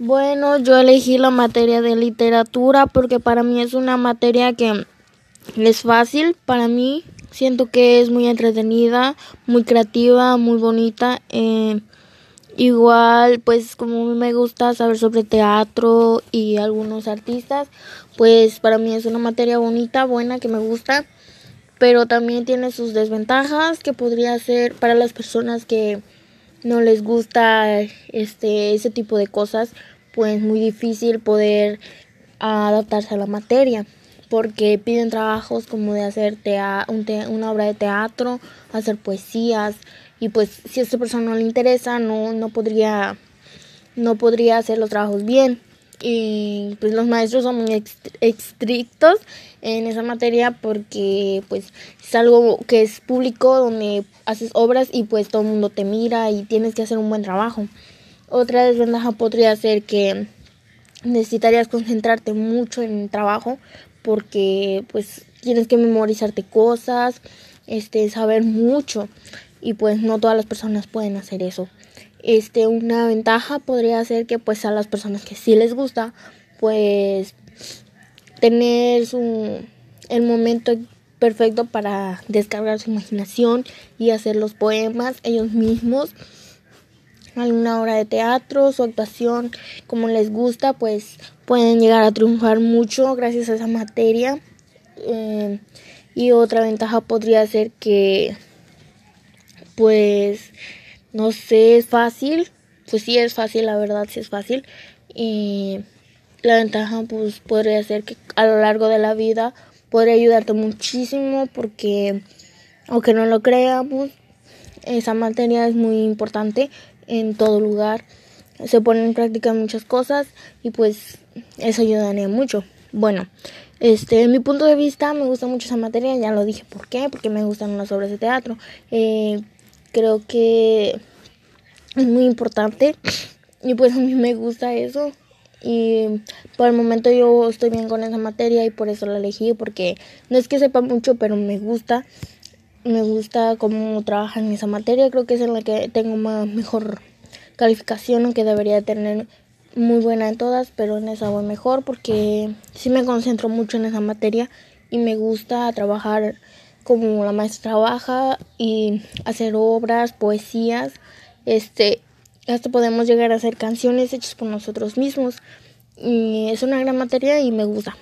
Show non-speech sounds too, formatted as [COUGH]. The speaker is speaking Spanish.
Bueno, yo elegí la materia de literatura porque para mí es una materia que es fácil. Para mí siento que es muy entretenida, muy creativa, muy bonita. Eh, igual, pues como me gusta saber sobre teatro y algunos artistas, pues para mí es una materia bonita, buena, que me gusta. Pero también tiene sus desventajas que podría ser para las personas que no les gusta este ese tipo de cosas, pues muy difícil poder adaptarse a la materia, porque piden trabajos como de hacer una obra de teatro, hacer poesías y pues si a esta persona no le interesa, no no podría no podría hacer los trabajos bien y pues los maestros son muy estrictos en esa materia porque pues es algo que es público donde haces obras y pues todo el mundo te mira y tienes que hacer un buen trabajo. Otra desventaja podría ser que necesitarías concentrarte mucho en el trabajo porque pues tienes que memorizarte cosas, este saber mucho y pues no todas las personas pueden hacer eso este una ventaja podría ser que pues a las personas que sí les gusta pues tener su, el momento perfecto para descargar su imaginación y hacer los poemas ellos mismos. Alguna obra de teatro su actuación como les gusta pues pueden llegar a triunfar mucho gracias a esa materia. Eh, y otra ventaja podría ser que pues no sé, es fácil. Pues sí es fácil, la verdad sí es fácil. Y la ventaja pues podría ser que a lo largo de la vida podría ayudarte muchísimo porque aunque no lo creamos, esa materia es muy importante en todo lugar. Se ponen en práctica muchas cosas y pues eso ayudaría mucho. Bueno, este, en mi punto de vista me gusta mucho esa materia, ya lo dije por qué, porque me gustan las obras de teatro. Eh, creo que es muy importante. Y pues [LAUGHS] a mí me gusta eso. Y por el momento yo estoy bien con esa materia y por eso la elegí porque no es que sepa mucho pero me gusta. Me gusta cómo trabajan en esa materia. Creo que es en la que tengo más mejor calificación aunque debería tener muy buena en todas pero en esa voy mejor porque sí me concentro mucho en esa materia y me gusta trabajar como la maestra trabaja y hacer obras, poesías, este, hasta podemos llegar a hacer canciones hechas por nosotros mismos. Y es una gran materia y me gusta.